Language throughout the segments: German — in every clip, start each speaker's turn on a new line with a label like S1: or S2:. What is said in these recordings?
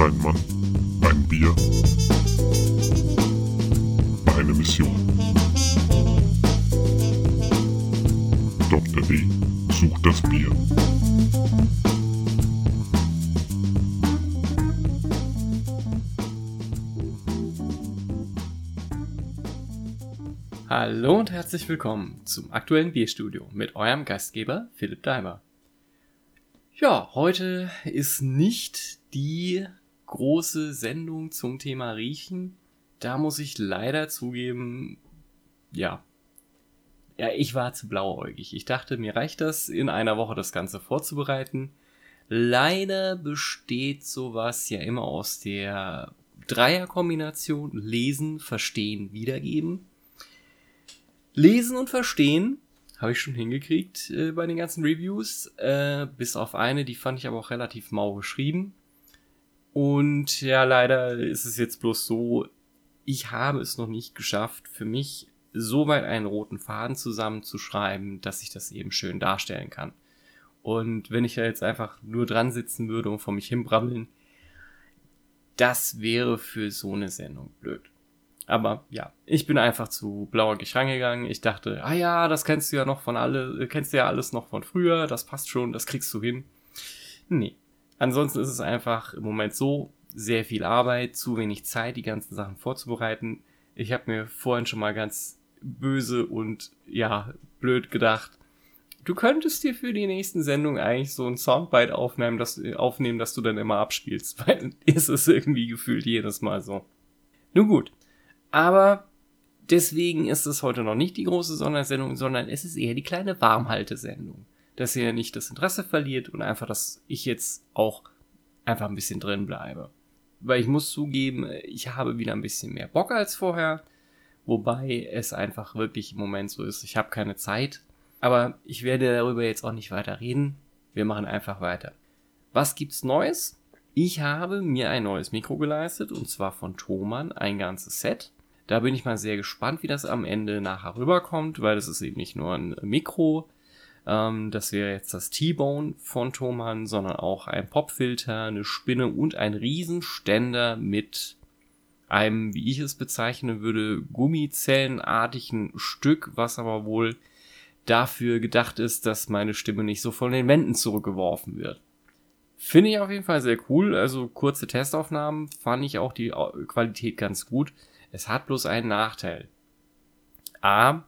S1: Ein Mann, ein Bier, eine Mission. Dr. D sucht das Bier.
S2: Hallo und herzlich willkommen zum aktuellen Bierstudio mit eurem Gastgeber Philipp Daimer. Ja, heute ist nicht die große Sendung zum Thema Riechen. Da muss ich leider zugeben, ja. Ja, ich war zu blauäugig. Ich dachte, mir reicht das, in einer Woche das Ganze vorzubereiten. Leider besteht sowas ja immer aus der Dreierkombination Lesen, Verstehen, Wiedergeben. Lesen und Verstehen habe ich schon hingekriegt äh, bei den ganzen Reviews. Äh, bis auf eine, die fand ich aber auch relativ mau geschrieben. Und ja, leider ist es jetzt bloß so, ich habe es noch nicht geschafft, für mich so weit einen roten Faden zusammenzuschreiben, dass ich das eben schön darstellen kann. Und wenn ich da jetzt einfach nur dran sitzen würde und vor mich hinbrabbeln, das wäre für so eine Sendung blöd. Aber ja, ich bin einfach zu blauäugig rangegangen. Ich dachte, ah ja, das kennst du ja noch von alle, kennst du ja alles noch von früher, das passt schon, das kriegst du hin. Nee. Ansonsten ist es einfach im Moment so, sehr viel Arbeit, zu wenig Zeit, die ganzen Sachen vorzubereiten. Ich habe mir vorhin schon mal ganz böse und ja, blöd gedacht, du könntest dir für die nächsten Sendungen eigentlich so ein Soundbite aufnehmen, das, aufnehmen, das du dann immer abspielst, weil ist es irgendwie gefühlt jedes Mal so. Nun gut, aber deswegen ist es heute noch nicht die große Sondersendung, sondern es ist eher die kleine Warmhaltesendung. Dass ihr nicht das Interesse verliert und einfach, dass ich jetzt auch einfach ein bisschen drin bleibe. Weil ich muss zugeben, ich habe wieder ein bisschen mehr Bock als vorher. Wobei es einfach wirklich im Moment so ist, ich habe keine Zeit. Aber ich werde darüber jetzt auch nicht weiter reden. Wir machen einfach weiter. Was gibt's Neues? Ich habe mir ein neues Mikro geleistet und zwar von Thomann ein ganzes Set. Da bin ich mal sehr gespannt, wie das am Ende nachher rüberkommt, weil das ist eben nicht nur ein Mikro, ähm, das wäre jetzt das T-Bone von Thomann, sondern auch ein Popfilter, eine Spinne und ein Riesenständer mit einem, wie ich es bezeichnen würde, gummizellenartigen Stück, was aber wohl dafür gedacht ist, dass meine Stimme nicht so von den Wänden zurückgeworfen wird. Finde ich auf jeden Fall sehr cool. Also kurze Testaufnahmen fand ich auch die Qualität ganz gut. Es hat bloß einen Nachteil. A,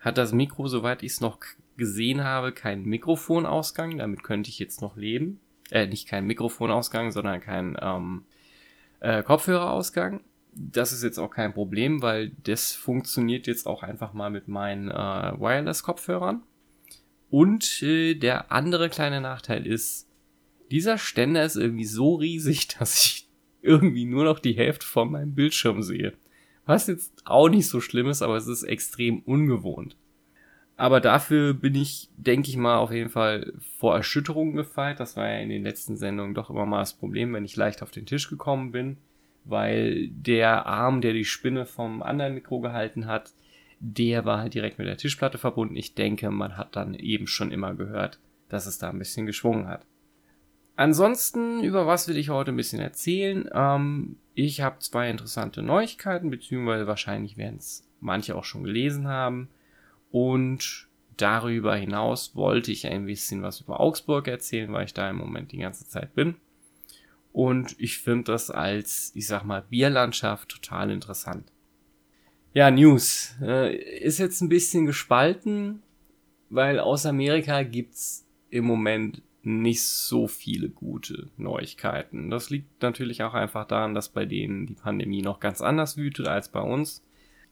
S2: hat das Mikro, soweit ich es noch gesehen habe, keinen Mikrofonausgang. Damit könnte ich jetzt noch leben. Äh, nicht kein Mikrofonausgang, sondern kein ähm, äh, Kopfhörerausgang. Das ist jetzt auch kein Problem, weil das funktioniert jetzt auch einfach mal mit meinen äh, Wireless-Kopfhörern. Und äh, der andere kleine Nachteil ist, dieser Ständer ist irgendwie so riesig, dass ich irgendwie nur noch die Hälfte von meinem Bildschirm sehe. Was jetzt auch nicht so schlimm ist, aber es ist extrem ungewohnt. Aber dafür bin ich, denke ich mal, auf jeden Fall vor Erschütterungen gefeit. Das war ja in den letzten Sendungen doch immer mal das Problem, wenn ich leicht auf den Tisch gekommen bin, weil der Arm, der die Spinne vom anderen Mikro gehalten hat, der war halt direkt mit der Tischplatte verbunden. Ich denke, man hat dann eben schon immer gehört, dass es da ein bisschen geschwungen hat. Ansonsten, über was will ich heute ein bisschen erzählen? Ähm, ich habe zwei interessante Neuigkeiten, beziehungsweise wahrscheinlich werden es manche auch schon gelesen haben. Und darüber hinaus wollte ich ein bisschen was über Augsburg erzählen, weil ich da im Moment die ganze Zeit bin. Und ich finde das als, ich sag mal, Bierlandschaft total interessant. Ja, News. Äh, ist jetzt ein bisschen gespalten, weil aus Amerika gibt's im Moment nicht so viele gute Neuigkeiten. Das liegt natürlich auch einfach daran, dass bei denen die Pandemie noch ganz anders wütet als bei uns.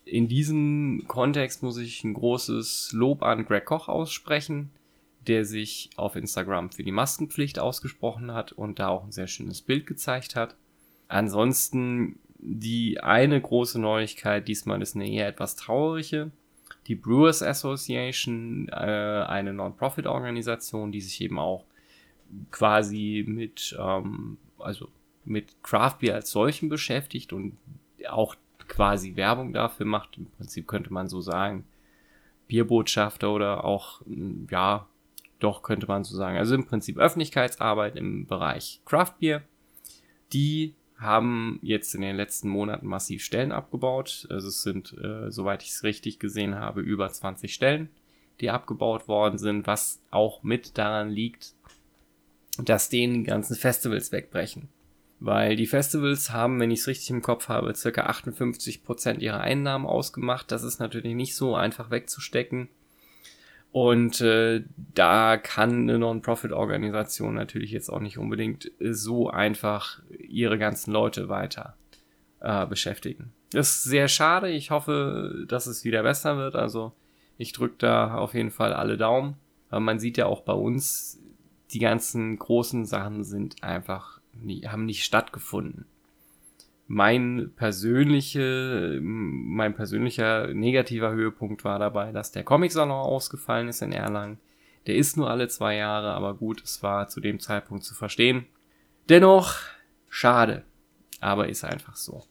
S2: In diesem Kontext muss ich ein großes Lob an Greg Koch aussprechen, der sich auf Instagram für die Maskenpflicht ausgesprochen hat und da auch ein sehr schönes Bild gezeigt hat. Ansonsten die eine große Neuigkeit, diesmal ist eine eher etwas traurige die Brewers Association, äh, eine Non-Profit-Organisation, die sich eben auch quasi mit, ähm, also mit Craft Beer als solchen beschäftigt und auch quasi Werbung dafür macht. Im Prinzip könnte man so sagen, Bierbotschafter oder auch, hm, ja, doch könnte man so sagen. Also im Prinzip Öffentlichkeitsarbeit im Bereich Craft Beer. Die haben jetzt in den letzten Monaten massiv Stellen abgebaut. Also es sind, äh, soweit ich es richtig gesehen habe, über 20 Stellen, die abgebaut worden sind, was auch mit daran liegt, dass denen die ganzen Festivals wegbrechen. Weil die Festivals haben, wenn ich es richtig im Kopf habe, circa 58 Prozent ihrer Einnahmen ausgemacht. Das ist natürlich nicht so einfach wegzustecken. Und äh, da kann eine Non-Profit-Organisation natürlich jetzt auch nicht unbedingt so einfach ihre ganzen Leute weiter äh, beschäftigen. Das ist sehr schade. Ich hoffe, dass es wieder besser wird. Also ich drücke da auf jeden Fall alle Daumen. Aber man sieht ja auch bei uns, die ganzen großen Sachen sind einfach, haben nicht stattgefunden. Mein persönliche, mein persönlicher negativer Höhepunkt war dabei, dass der Comic-Salon ausgefallen ist in Erlangen. Der ist nur alle zwei Jahre, aber gut, es war zu dem Zeitpunkt zu verstehen. Dennoch, schade. Aber ist einfach so.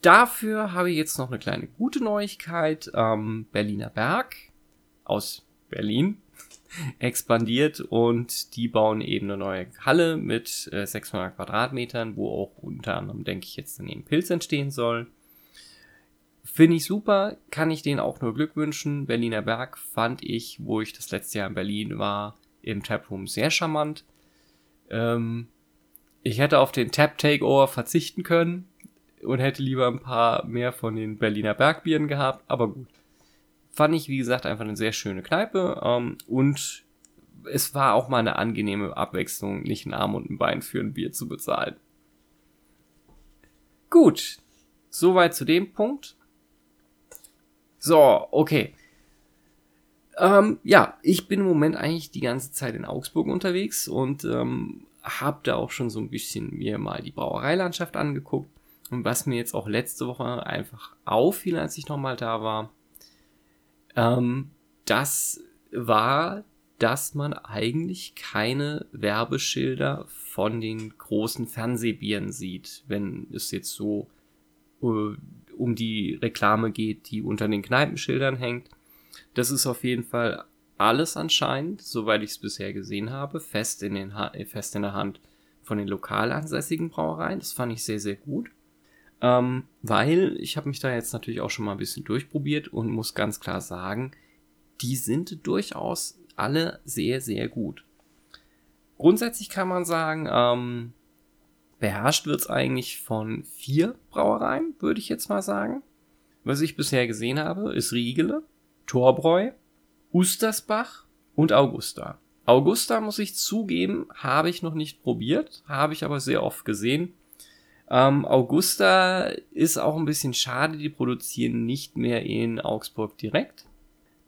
S2: Dafür habe ich jetzt noch eine kleine gute Neuigkeit. Ähm, Berliner Berg aus Berlin expandiert und die bauen eben eine neue Halle mit äh, 600 Quadratmetern, wo auch unter anderem, denke ich, jetzt daneben Pilz entstehen soll. Finde ich super, kann ich denen auch nur Glück wünschen. Berliner Berg fand ich, wo ich das letzte Jahr in Berlin war, im Taproom sehr charmant. Ähm, ich hätte auf den Tap Takeover verzichten können und hätte lieber ein paar mehr von den Berliner Bergbieren gehabt, aber gut fand ich, wie gesagt, einfach eine sehr schöne Kneipe. Ähm, und es war auch mal eine angenehme Abwechslung, nicht ein Arm und ein Bein für ein Bier zu bezahlen. Gut, soweit zu dem Punkt. So, okay. Ähm, ja, ich bin im Moment eigentlich die ganze Zeit in Augsburg unterwegs und ähm, habe da auch schon so ein bisschen mir mal die Brauereilandschaft angeguckt. Und was mir jetzt auch letzte Woche einfach auffiel, als ich nochmal da war, ähm, das war, dass man eigentlich keine Werbeschilder von den großen Fernsehbieren sieht, wenn es jetzt so äh, um die Reklame geht, die unter den Kneipenschildern hängt. Das ist auf jeden Fall alles anscheinend, soweit ich es bisher gesehen habe, fest in, den ha fest in der Hand von den lokal ansässigen Brauereien. Das fand ich sehr, sehr gut. Ähm, weil ich habe mich da jetzt natürlich auch schon mal ein bisschen durchprobiert und muss ganz klar sagen, die sind durchaus alle sehr, sehr gut. Grundsätzlich kann man sagen, ähm, beherrscht wird es eigentlich von vier Brauereien, würde ich jetzt mal sagen. Was ich bisher gesehen habe, ist Riegele, Torbräu, Ustersbach und Augusta. Augusta, muss ich zugeben, habe ich noch nicht probiert, habe ich aber sehr oft gesehen. Ähm, Augusta ist auch ein bisschen schade, die produzieren nicht mehr in Augsburg direkt.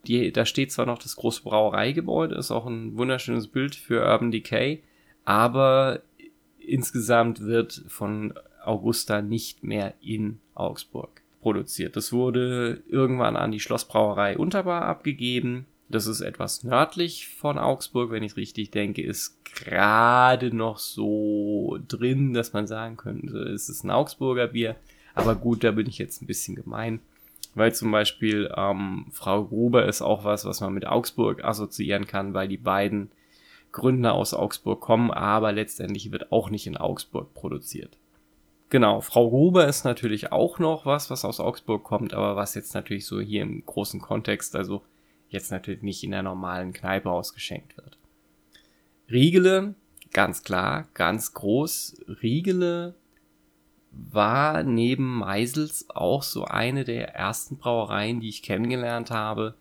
S2: Die, da steht zwar noch das große Brauereigebäude, ist auch ein wunderschönes Bild für Urban Decay, aber insgesamt wird von Augusta nicht mehr in Augsburg produziert. Das wurde irgendwann an die Schlossbrauerei Unterbar abgegeben das ist etwas nördlich von Augsburg, wenn ich richtig denke, ist gerade noch so drin, dass man sagen könnte, es ist ein Augsburger Bier. Aber gut, da bin ich jetzt ein bisschen gemein. Weil zum Beispiel ähm, Frau Gruber ist auch was, was man mit Augsburg assoziieren kann, weil die beiden Gründer aus Augsburg kommen, aber letztendlich wird auch nicht in Augsburg produziert. Genau, Frau Gruber ist natürlich auch noch was, was aus Augsburg kommt, aber was jetzt natürlich so hier im großen Kontext, also jetzt natürlich nicht in der normalen Kneipe ausgeschenkt wird. Riegele, ganz klar, ganz groß. Riegele war neben Meisels auch so eine der ersten Brauereien, die ich kennengelernt habe,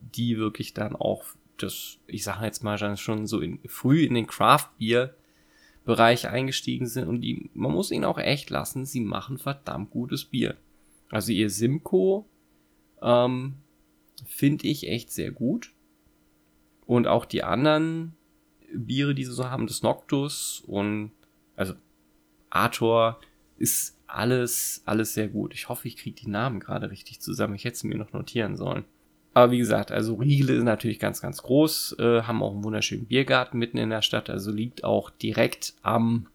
S2: die wirklich dann auch das, ich sage jetzt mal schon so in, früh in den Craft Beer Bereich eingestiegen sind und die, man muss ihnen auch echt lassen, sie machen verdammt gutes Bier. Also ihr Simcoe ähm, finde ich echt sehr gut. Und auch die anderen Biere, die sie so haben, das Noctus und also Arthur ist alles, alles sehr gut. Ich hoffe, ich kriege die Namen gerade richtig zusammen. Ich hätte sie mir noch notieren sollen. Aber wie gesagt, also Riegele ist natürlich ganz, ganz groß, äh, haben auch einen wunderschönen Biergarten mitten in der Stadt, also liegt auch direkt am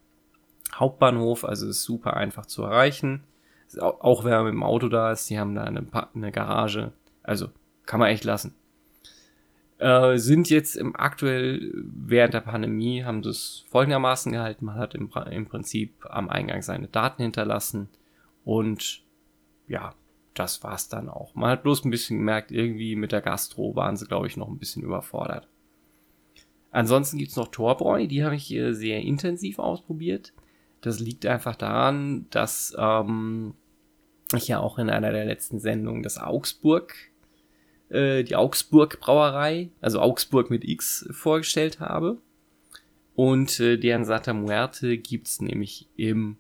S2: Hauptbahnhof, also ist super einfach zu erreichen. Auch wenn man mit dem Auto da ist, die haben da eine, eine Garage, also kann man echt lassen. Äh, sind jetzt im aktuell während der Pandemie haben das folgendermaßen gehalten. Man hat im, im Prinzip am Eingang seine Daten hinterlassen und ja, das war's dann auch. Man hat bloß ein bisschen gemerkt, irgendwie mit der Gastro waren sie, glaube ich, noch ein bisschen überfordert. Ansonsten gibt's noch Torbräu, die habe ich hier sehr intensiv ausprobiert. Das liegt einfach daran, dass ähm, ich ja auch in einer der letzten Sendungen das Augsburg äh, die Augsburg Brauerei, also Augsburg mit X, vorgestellt habe. Und äh, deren Santa Muerte gibt's nämlich im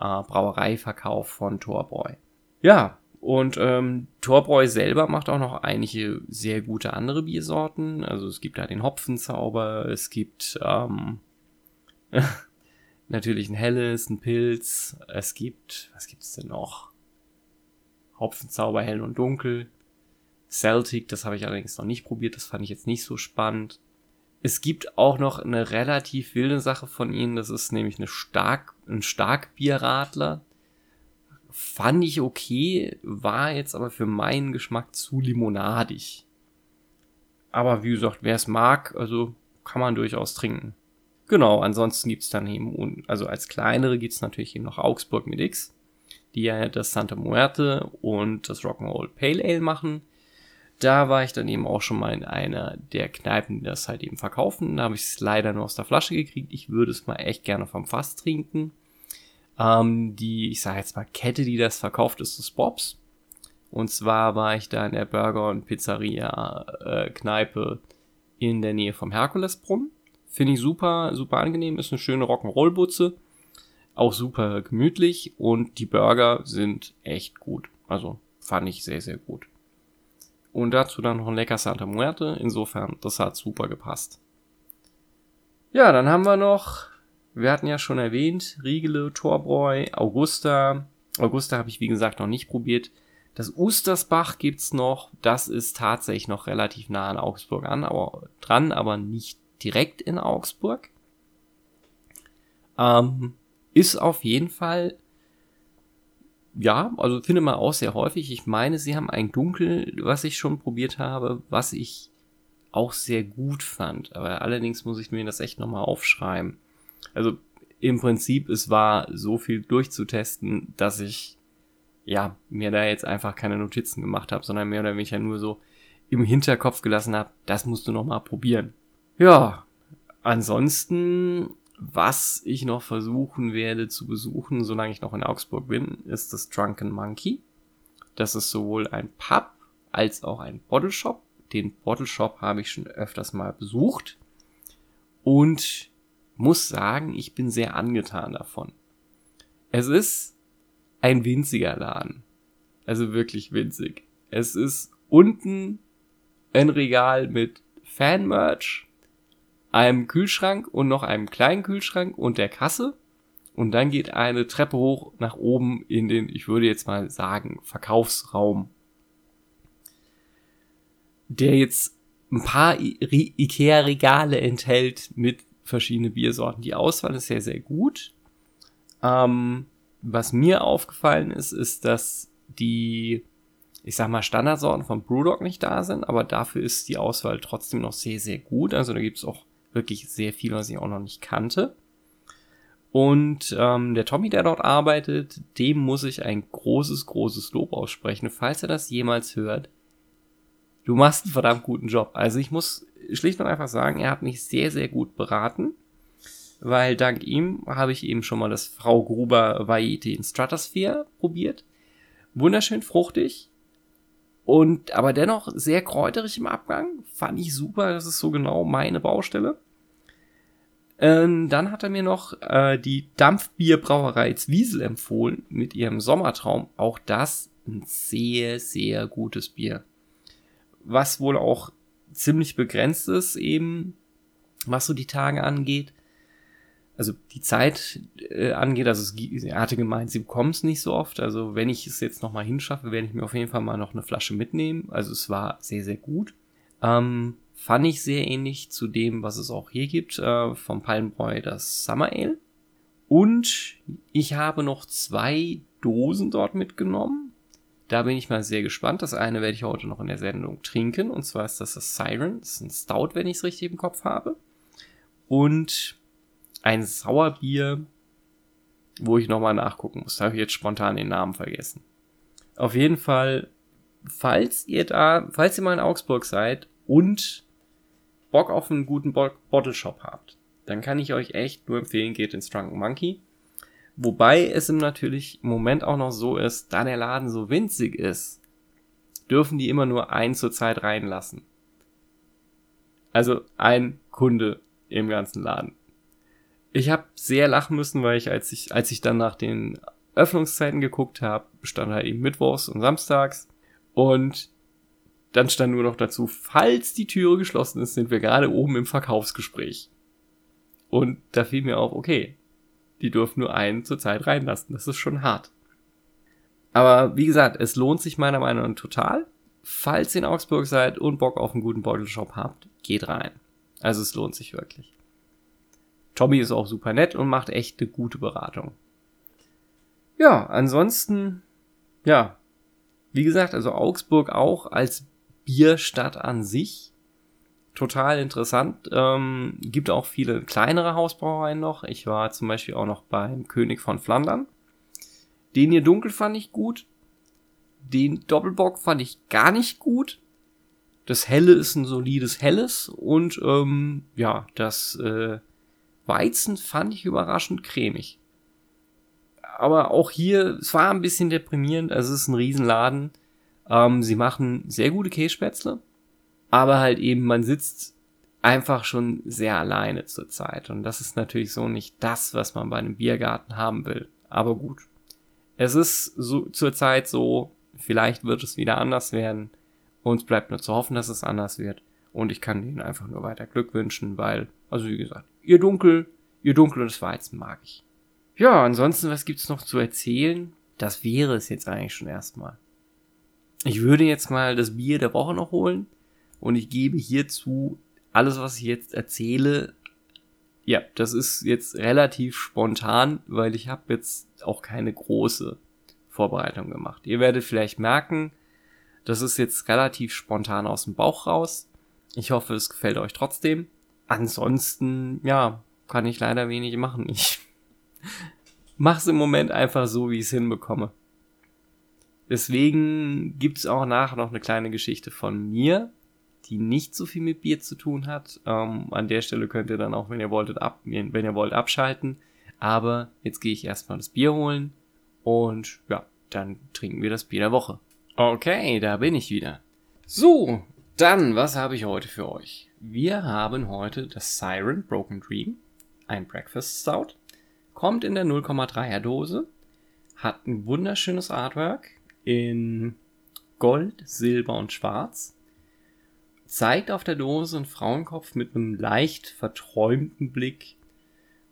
S2: äh, Brauereiverkauf von Torbräu. Ja, und ähm, Torbräu selber macht auch noch einige sehr gute andere Biersorten. Also es gibt da den Hopfenzauber, es gibt ähm, natürlich ein helles, ein Pilz, es gibt, was gibt's denn noch? Hopfenzauber hell und dunkel. Celtic, das habe ich allerdings noch nicht probiert, das fand ich jetzt nicht so spannend. Es gibt auch noch eine relativ wilde Sache von ihnen, das ist nämlich eine Stark, ein Starkbierradler. Fand ich okay, war jetzt aber für meinen Geschmack zu limonadig. Aber wie gesagt, wer es mag, also kann man durchaus trinken. Genau, ansonsten gibt's dann eben, also als kleinere gibt's natürlich eben noch Augsburg mit X, die ja das Santa Muerte und das Rock'n'Roll Pale Ale machen da war ich dann eben auch schon mal in einer der Kneipen, die das halt eben verkaufen. Da habe ich es leider nur aus der Flasche gekriegt. Ich würde es mal echt gerne vom Fass trinken. Ähm, die, ich sage jetzt mal, Kette, die das verkauft, ist das Bobs. Und zwar war ich da in der Burger- und Pizzeria-Kneipe äh, in der Nähe vom Herkulesbrunnen. Finde ich super, super angenehm. Ist eine schöne Rock'n'Roll-Butze. Auch super gemütlich. Und die Burger sind echt gut. Also fand ich sehr, sehr gut. Und dazu dann noch ein lecker Santa Muerte. Insofern, das hat super gepasst. Ja, dann haben wir noch, wir hatten ja schon erwähnt, Riegele, Torbräu, Augusta. Augusta habe ich wie gesagt noch nicht probiert. Das Ustersbach gibt's noch. Das ist tatsächlich noch relativ nah an Augsburg an, aber dran, aber nicht direkt in Augsburg. Ähm, ist auf jeden Fall ja, also finde man auch sehr häufig. Ich meine, sie haben ein Dunkel, was ich schon probiert habe, was ich auch sehr gut fand. Aber allerdings muss ich mir das echt nochmal aufschreiben. Also im Prinzip, es war so viel durchzutesten, dass ich ja mir da jetzt einfach keine Notizen gemacht habe, sondern mehr oder weniger nur so im Hinterkopf gelassen habe, das musst du nochmal probieren. Ja, ansonsten was ich noch versuchen werde zu besuchen, solange ich noch in Augsburg bin, ist das Drunken Monkey. Das ist sowohl ein Pub als auch ein Bottle Shop. Den Bottle Shop habe ich schon öfters mal besucht und muss sagen, ich bin sehr angetan davon. Es ist ein winziger Laden. Also wirklich winzig. Es ist unten ein Regal mit Fan-Merch einem Kühlschrank und noch einem kleinen Kühlschrank und der Kasse. Und dann geht eine Treppe hoch nach oben in den, ich würde jetzt mal sagen, Verkaufsraum. Der jetzt ein paar Ikea-Regale enthält mit verschiedenen Biersorten. Die Auswahl ist sehr, sehr gut. Ähm, was mir aufgefallen ist, ist, dass die, ich sag mal, Standardsorten von Brewdog nicht da sind, aber dafür ist die Auswahl trotzdem noch sehr, sehr gut. Also da gibt's auch wirklich sehr viel, was ich auch noch nicht kannte. Und ähm, der Tommy, der dort arbeitet, dem muss ich ein großes, großes Lob aussprechen, falls er das jemals hört. Du machst einen verdammt guten Job. Also ich muss schlicht und einfach sagen, er hat mich sehr, sehr gut beraten, weil dank ihm habe ich eben schon mal das Frau Gruber Vaiete in Stratosphere probiert. Wunderschön fruchtig, und aber dennoch sehr kräuterig im Abgang. Fand ich super, das ist so genau meine Baustelle. Ähm, dann hat er mir noch äh, die Dampfbierbrauerei Zwiesel empfohlen mit ihrem Sommertraum. Auch das ein sehr, sehr gutes Bier. Was wohl auch ziemlich begrenzt ist, eben, was so die Tage angeht also die Zeit äh, angeht, also es, er hatte gemeint, sie bekommen es nicht so oft. Also wenn ich es jetzt nochmal hinschaffe, werde ich mir auf jeden Fall mal noch eine Flasche mitnehmen. Also es war sehr, sehr gut. Ähm, fand ich sehr ähnlich zu dem, was es auch hier gibt, äh, vom Palmbräu, das Summer Ale. Und ich habe noch zwei Dosen dort mitgenommen. Da bin ich mal sehr gespannt. Das eine werde ich heute noch in der Sendung trinken. Und zwar ist das das Siren. Das ist ein Stout, wenn ich es richtig im Kopf habe. Und ein Sauerbier, wo ich nochmal nachgucken muss. Da habe ich jetzt spontan den Namen vergessen. Auf jeden Fall, falls ihr da, falls ihr mal in Augsburg seid und Bock auf einen guten Bottle Shop habt, dann kann ich euch echt nur empfehlen, geht ins Drunken Monkey. Wobei es im natürlich im Moment auch noch so ist, da der Laden so winzig ist, dürfen die immer nur einen zur Zeit reinlassen. Also ein Kunde im ganzen Laden. Ich habe sehr lachen müssen, weil ich als ich als ich dann nach den Öffnungszeiten geguckt habe, bestand halt eben mittwochs und samstags und dann stand nur noch dazu, falls die Türe geschlossen ist, sind wir gerade oben im Verkaufsgespräch. Und da fiel mir auf, okay, die dürfen nur einen zur Zeit reinlassen. Das ist schon hart. Aber wie gesagt, es lohnt sich meiner Meinung nach total. Falls ihr in Augsburg seid und Bock auf einen guten Beutelshop habt, geht rein. Also es lohnt sich wirklich. Tommy ist auch super nett und macht echt eine gute Beratung. Ja, ansonsten, ja, wie gesagt, also Augsburg auch als Bierstadt an sich total interessant. Ähm, gibt auch viele kleinere Hausbrauereien noch. Ich war zum Beispiel auch noch beim König von Flandern. Den hier dunkel fand ich gut. Den Doppelbock fand ich gar nicht gut. Das Helle ist ein solides Helles und ähm, ja, das äh, Weizen fand ich überraschend cremig. Aber auch hier, es war ein bisschen deprimierend. Also es ist ein Riesenladen. Ähm, sie machen sehr gute Kässpätzle aber halt eben, man sitzt einfach schon sehr alleine zur Zeit. Und das ist natürlich so nicht das, was man bei einem Biergarten haben will. Aber gut. Es ist so zurzeit so, vielleicht wird es wieder anders werden. Uns bleibt nur zu hoffen, dass es anders wird. Und ich kann ihnen einfach nur weiter Glück wünschen, weil, also wie gesagt, ihr Dunkel, ihr Dunkel und das Weizen mag ich. Ja, ansonsten, was gibt's noch zu erzählen? Das wäre es jetzt eigentlich schon erstmal. Ich würde jetzt mal das Bier der Woche noch holen und ich gebe hierzu alles, was ich jetzt erzähle, ja, das ist jetzt relativ spontan, weil ich habe jetzt auch keine große Vorbereitung gemacht. Ihr werdet vielleicht merken, das ist jetzt relativ spontan aus dem Bauch raus. Ich hoffe, es gefällt euch trotzdem. Ansonsten, ja, kann ich leider wenig machen. Ich mach's im Moment einfach so, wie ich es hinbekomme. Deswegen gibt's auch nachher noch eine kleine Geschichte von mir, die nicht so viel mit Bier zu tun hat. Ähm, an der Stelle könnt ihr dann auch, wenn ihr wolltet, ab, wenn ihr wollt, abschalten. Aber jetzt gehe ich erstmal das Bier holen und ja, dann trinken wir das Bier der Woche. Okay, da bin ich wieder. So, dann, was habe ich heute für euch? Wir haben heute das Siren Broken Dream, ein Breakfast Stout. Kommt in der 0,3er Dose, hat ein wunderschönes Artwork in Gold, Silber und Schwarz zeigt auf der Dose einen Frauenkopf mit einem leicht verträumten Blick,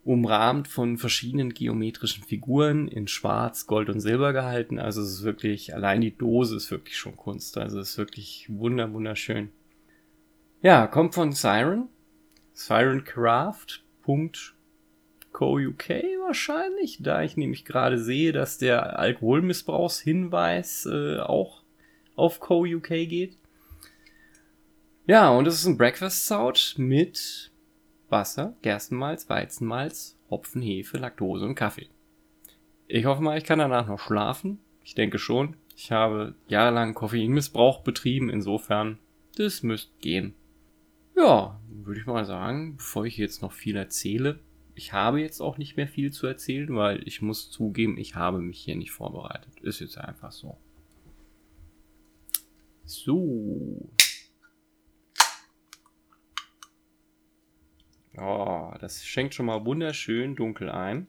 S2: umrahmt von verschiedenen geometrischen Figuren in Schwarz, Gold und Silber gehalten. Also es ist wirklich, allein die Dose ist wirklich schon Kunst. Also es ist wirklich wunder, wunderschön. Ja, kommt von Siren. Sirencraft.co.uk wahrscheinlich, da ich nämlich gerade sehe, dass der Alkoholmissbrauchshinweis äh, auch auf Co.uk geht. Ja, und es ist ein Breakfast Stout mit Wasser, Gerstenmalz, Weizenmalz, Hopfen, Hefe, Laktose und Kaffee. Ich hoffe mal, ich kann danach noch schlafen. Ich denke schon. Ich habe jahrelang Koffeinmissbrauch betrieben, insofern, das müsste gehen. Ja, würde ich mal sagen, bevor ich jetzt noch viel erzähle, ich habe jetzt auch nicht mehr viel zu erzählen, weil ich muss zugeben, ich habe mich hier nicht vorbereitet. Ist jetzt einfach so. So. Oh, das schenkt schon mal wunderschön dunkel ein.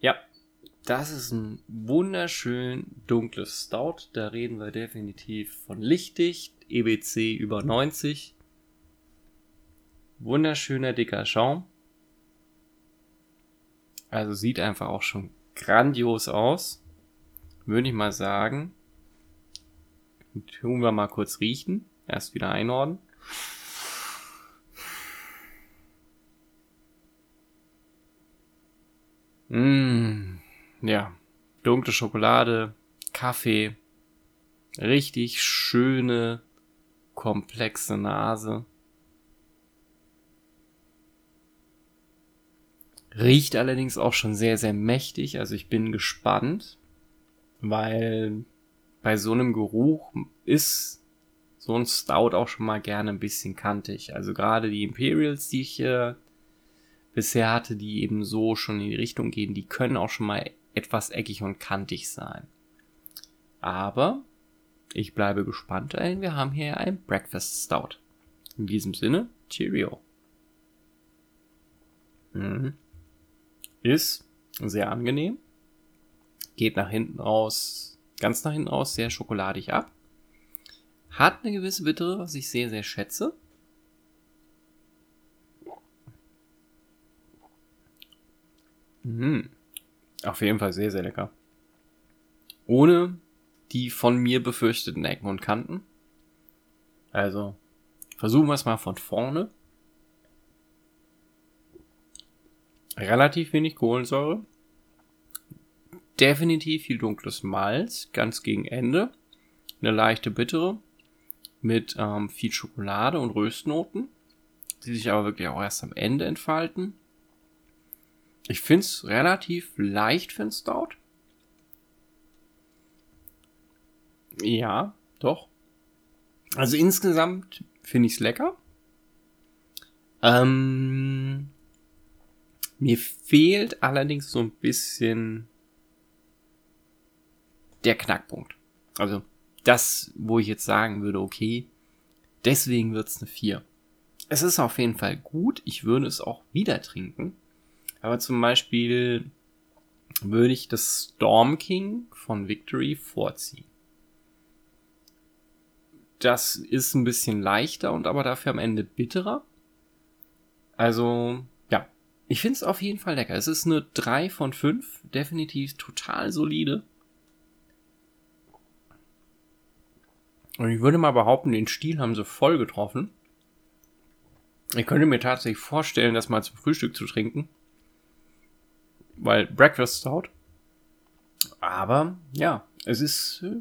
S2: Ja, das ist ein wunderschön dunkles Stout. Da reden wir definitiv von lichtdicht, EBC über 90. Wunderschöner dicker Schaum. Also sieht einfach auch schon grandios aus. Würde ich mal sagen. Tun wir mal kurz riechen. Erst wieder einordnen. Mmh, ja, dunkle Schokolade, Kaffee, richtig schöne, komplexe Nase. Riecht allerdings auch schon sehr, sehr mächtig. Also ich bin gespannt, weil bei so einem Geruch ist so ein Stout auch schon mal gerne ein bisschen kantig. Also gerade die Imperials, die ich äh, bisher hatte, die eben so schon in die Richtung gehen, die können auch schon mal etwas eckig und kantig sein. Aber ich bleibe gespannt, denn wir haben hier ein Breakfast Stout. In diesem Sinne, Cheerio. Mhm. Ist sehr angenehm. Geht nach hinten raus, ganz nach hinten raus, sehr schokoladig ab. Hat eine gewisse Bittere, was ich sehr, sehr schätze. Mhm. Auf jeden Fall sehr, sehr lecker. Ohne die von mir befürchteten Ecken und Kanten. Also, versuchen wir es mal von vorne. Relativ wenig Kohlensäure. Definitiv viel dunkles Malz, ganz gegen Ende. Eine leichte bittere mit ähm, viel Schokolade und Röstnoten, die sich aber wirklich auch erst am Ende entfalten. Ich finde es relativ leicht für ein Stout. Ja, doch. Also insgesamt finde ich es lecker. Ähm, mir fehlt allerdings so ein bisschen der Knackpunkt. Also das, wo ich jetzt sagen würde, okay, deswegen wird's eine 4. Es ist auf jeden Fall gut. Ich würde es auch wieder trinken. Aber zum Beispiel würde ich das Storm King von Victory vorziehen. Das ist ein bisschen leichter und aber dafür am Ende bitterer. Also, ja. Ich finde es auf jeden Fall lecker. Es ist eine 3 von 5. Definitiv total solide. Und ich würde mal behaupten, den Stil haben sie voll getroffen. Ich könnte mir tatsächlich vorstellen, das mal zum Frühstück zu trinken. Weil Breakfast Stout. Aber ja, es ist äh,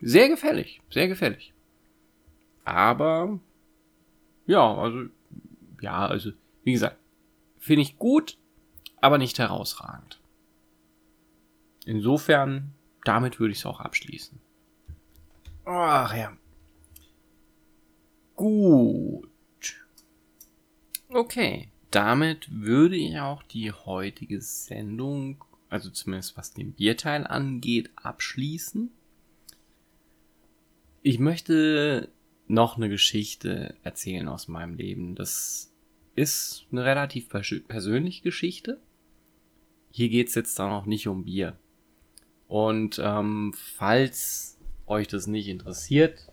S2: sehr gefällig. Sehr gefällig. Aber ja, also ja, also wie gesagt, finde ich gut, aber nicht herausragend. Insofern, damit würde ich es auch abschließen. Ach ja. Gut. Okay, damit würde ich auch die heutige Sendung, also zumindest was den Bierteil angeht, abschließen. Ich möchte noch eine Geschichte erzählen aus meinem Leben. Das ist eine relativ persönliche Geschichte. Hier geht's jetzt dann auch nicht um Bier. Und ähm, falls euch das nicht interessiert,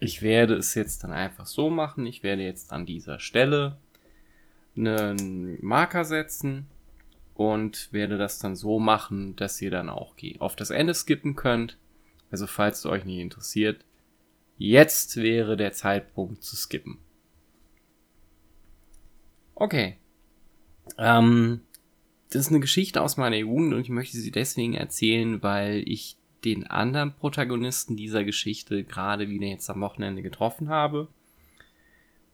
S2: ich werde es jetzt dann einfach so machen. Ich werde jetzt an dieser Stelle einen Marker setzen und werde das dann so machen, dass ihr dann auch auf das Ende skippen könnt. Also falls es euch nicht interessiert, jetzt wäre der Zeitpunkt zu skippen. Okay. Ähm, das ist eine Geschichte aus meiner Jugend und ich möchte sie deswegen erzählen, weil ich den anderen Protagonisten dieser Geschichte gerade wieder jetzt am Wochenende getroffen habe.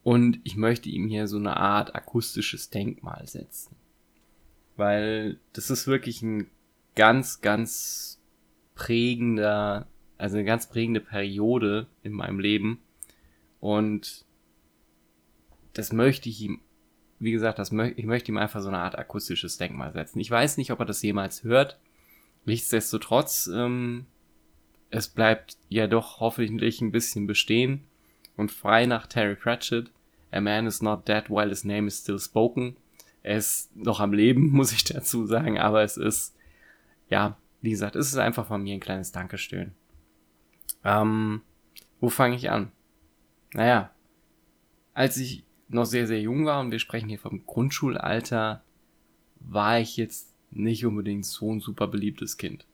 S2: Und ich möchte ihm hier so eine Art akustisches Denkmal setzen. Weil das ist wirklich ein ganz, ganz prägender, also eine ganz prägende Periode in meinem Leben. Und das möchte ich ihm, wie gesagt, das mö ich möchte ihm einfach so eine Art akustisches Denkmal setzen. Ich weiß nicht, ob er das jemals hört. Nichtsdestotrotz, ähm, es bleibt ja doch hoffentlich ein bisschen bestehen und frei nach Terry Pratchett. A man is not dead while his name is still spoken. Er ist noch am Leben, muss ich dazu sagen, aber es ist, ja, wie gesagt, es ist einfach von mir ein kleines Dankeschön. Ähm, wo fange ich an? Naja, als ich noch sehr, sehr jung war und wir sprechen hier vom Grundschulalter, war ich jetzt nicht unbedingt so ein super beliebtes Kind.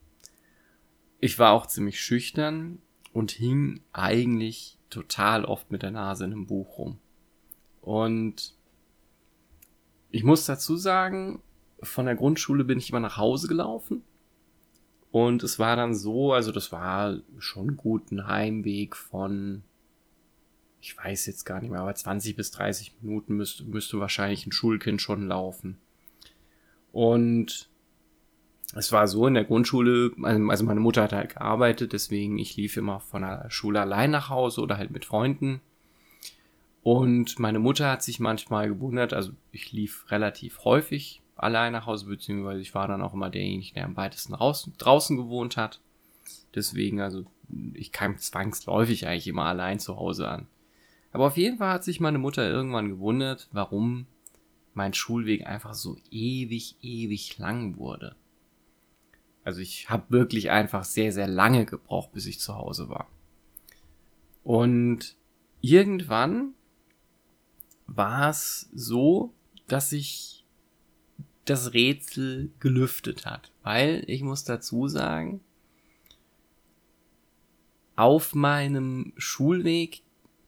S2: Ich war auch ziemlich schüchtern und hing eigentlich total oft mit der Nase in einem Buch rum. Und ich muss dazu sagen, von der Grundschule bin ich immer nach Hause gelaufen. Und es war dann so, also das war schon gut ein Heimweg von, ich weiß jetzt gar nicht mehr, aber 20 bis 30 Minuten müsste, müsste wahrscheinlich ein Schulkind schon laufen. Und es war so in der Grundschule, also meine Mutter hat halt gearbeitet, deswegen ich lief immer von der Schule allein nach Hause oder halt mit Freunden. Und meine Mutter hat sich manchmal gewundert, also ich lief relativ häufig allein nach Hause, beziehungsweise ich war dann auch immer derjenige, der am weitesten draußen, draußen gewohnt hat. Deswegen, also ich kam zwangsläufig eigentlich immer allein zu Hause an. Aber auf jeden Fall hat sich meine Mutter irgendwann gewundert, warum mein Schulweg einfach so ewig, ewig lang wurde. Also ich habe wirklich einfach sehr, sehr lange gebraucht, bis ich zu Hause war. Und irgendwann war es so, dass sich das Rätsel gelüftet hat. Weil ich muss dazu sagen, auf meinem Schulweg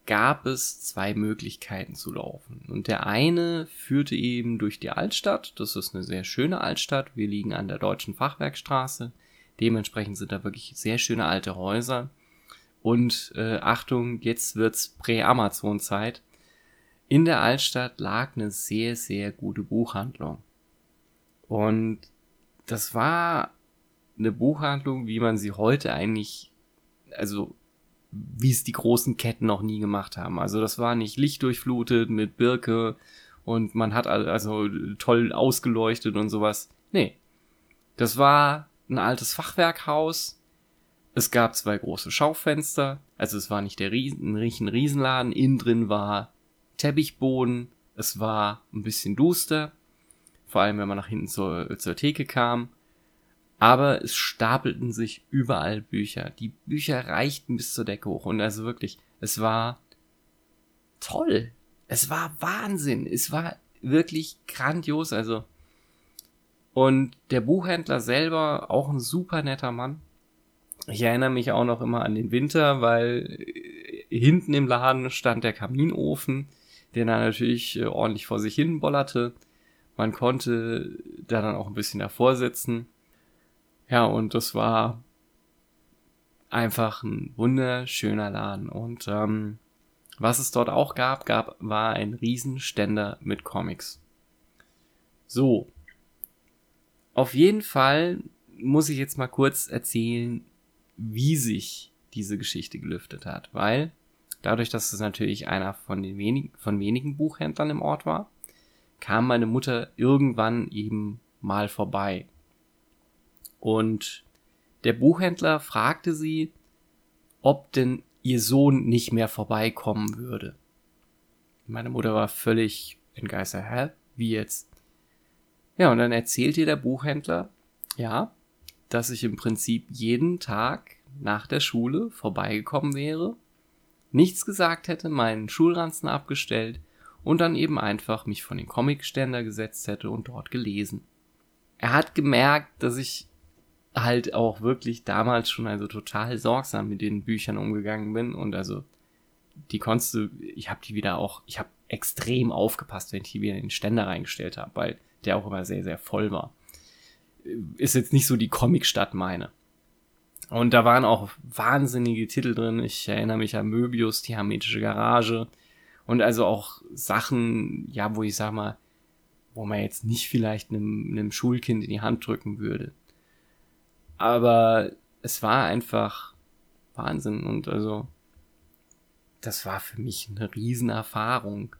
S2: gab es zwei Möglichkeiten zu laufen. Und der eine führte eben durch die Altstadt. Das ist eine sehr schöne Altstadt. Wir liegen an der Deutschen Fachwerkstraße. Dementsprechend sind da wirklich sehr schöne alte Häuser. Und äh, Achtung, jetzt wird's Prä-Amazon-Zeit. In der Altstadt lag eine sehr, sehr gute Buchhandlung. Und das war eine Buchhandlung, wie man sie heute eigentlich, also wie es die großen Ketten noch nie gemacht haben. Also das war nicht lichtdurchflutet mit Birke und man hat also toll ausgeleuchtet und sowas. Nee. Das war ein altes Fachwerkhaus. Es gab zwei große Schaufenster. Also es war nicht der Riesen, ein Riesenladen. Innen drin war Teppichboden. Es war ein bisschen duster. Vor allem, wenn man nach hinten zur, zur Theke kam aber es stapelten sich überall Bücher. Die Bücher reichten bis zur Decke hoch und also wirklich, es war toll. Es war Wahnsinn. Es war wirklich grandios. Also und der Buchhändler selber auch ein super netter Mann. Ich erinnere mich auch noch immer an den Winter, weil äh, hinten im Laden stand der Kaminofen, der dann natürlich äh, ordentlich vor sich hin bollerte. Man konnte da dann auch ein bisschen davor sitzen. Ja, und das war einfach ein wunderschöner Laden. Und ähm, was es dort auch gab, gab, war ein Riesenständer mit Comics. So. Auf jeden Fall muss ich jetzt mal kurz erzählen, wie sich diese Geschichte gelüftet hat. Weil dadurch, dass es natürlich einer von den wenigen, von wenigen Buchhändlern im Ort war, kam meine Mutter irgendwann eben mal vorbei und der Buchhändler fragte sie, ob denn ihr Sohn nicht mehr vorbeikommen würde. Meine Mutter war völlig entgeistert. Hä? Wie jetzt? Ja, und dann erzählt ihr der Buchhändler, ja, dass ich im Prinzip jeden Tag nach der Schule vorbeigekommen wäre, nichts gesagt hätte, meinen Schulranzen abgestellt und dann eben einfach mich von den Comicständer gesetzt hätte und dort gelesen. Er hat gemerkt, dass ich halt auch wirklich damals schon also total sorgsam mit den Büchern umgegangen bin und also die konntest du, ich habe die wieder auch, ich habe extrem aufgepasst, wenn ich die wieder in den Ständer reingestellt habe, weil der auch immer sehr, sehr voll war. Ist jetzt nicht so die Comicstadt meine. Und da waren auch wahnsinnige Titel drin. Ich erinnere mich an Möbius, die hermetische Garage. Und also auch Sachen, ja, wo ich sag mal, wo man jetzt nicht vielleicht einem, einem Schulkind in die Hand drücken würde. Aber es war einfach Wahnsinn und also das war für mich eine Riesenerfahrung.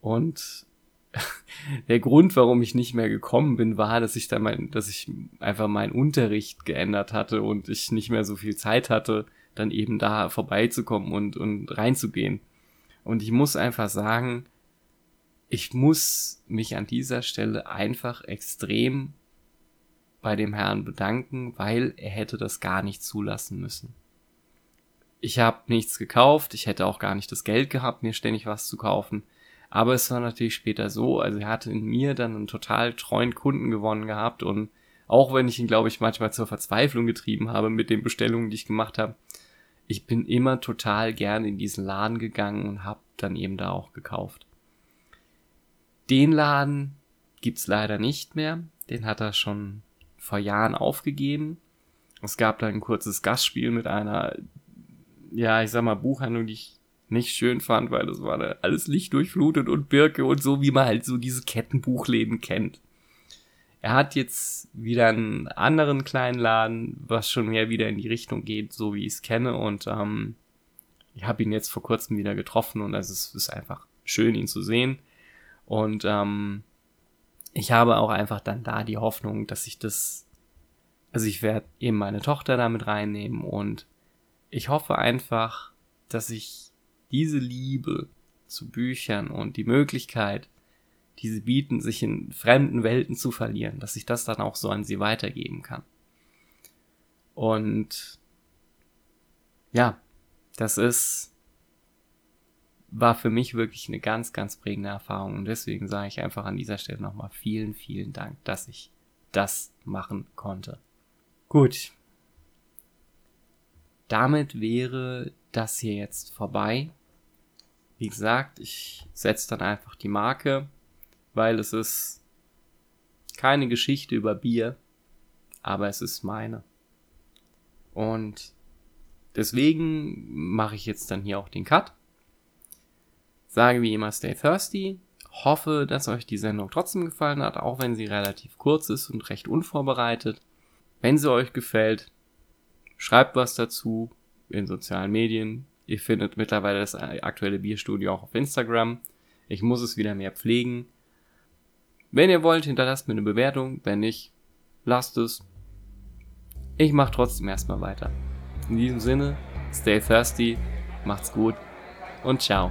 S2: Und der Grund, warum ich nicht mehr gekommen bin, war, dass ich da mein, dass ich einfach meinen Unterricht geändert hatte und ich nicht mehr so viel Zeit hatte, dann eben da vorbeizukommen und, und reinzugehen. Und ich muss einfach sagen, ich muss mich an dieser Stelle einfach extrem bei dem Herrn bedanken, weil er hätte das gar nicht zulassen müssen. Ich habe nichts gekauft, ich hätte auch gar nicht das Geld gehabt, mir ständig was zu kaufen. Aber es war natürlich später so, also er hatte in mir dann einen total treuen Kunden gewonnen gehabt und auch wenn ich ihn, glaube ich, manchmal zur Verzweiflung getrieben habe mit den Bestellungen, die ich gemacht habe, ich bin immer total gern in diesen Laden gegangen und habe dann eben da auch gekauft. Den Laden gibt's leider nicht mehr, den hat er schon vor Jahren aufgegeben. Es gab da ein kurzes Gastspiel mit einer, ja, ich sag mal, Buchhandlung, die ich nicht schön fand, weil das war alles lichtdurchflutet und Birke und so, wie man halt so diese Kettenbuchläden kennt. Er hat jetzt wieder einen anderen kleinen Laden, was schon mehr wieder in die Richtung geht, so wie ich es kenne. Und ähm, ich habe ihn jetzt vor kurzem wieder getroffen und es ist, ist einfach schön, ihn zu sehen. Und ähm, ich habe auch einfach dann da die Hoffnung, dass ich das, also ich werde eben meine Tochter damit reinnehmen und ich hoffe einfach, dass ich diese Liebe zu Büchern und die Möglichkeit, die sie bieten, sich in fremden Welten zu verlieren, dass ich das dann auch so an sie weitergeben kann. Und ja, das ist, war für mich wirklich eine ganz, ganz prägende Erfahrung. Und deswegen sage ich einfach an dieser Stelle nochmal vielen, vielen Dank, dass ich das machen konnte. Gut. Damit wäre das hier jetzt vorbei. Wie gesagt, ich setze dann einfach die Marke weil es ist keine Geschichte über Bier, aber es ist meine. Und deswegen mache ich jetzt dann hier auch den Cut. Sage wie immer Stay Thirsty. Hoffe, dass euch die Sendung trotzdem gefallen hat, auch wenn sie relativ kurz ist und recht unvorbereitet. Wenn sie euch gefällt, schreibt was dazu in sozialen Medien. Ihr findet mittlerweile das aktuelle Bierstudio auch auf Instagram. Ich muss es wieder mehr pflegen. Wenn ihr wollt, hinterlasst mir eine Bewertung. Wenn nicht, lasst es. Ich mache trotzdem erstmal weiter. In diesem Sinne, stay thirsty, macht's gut und ciao.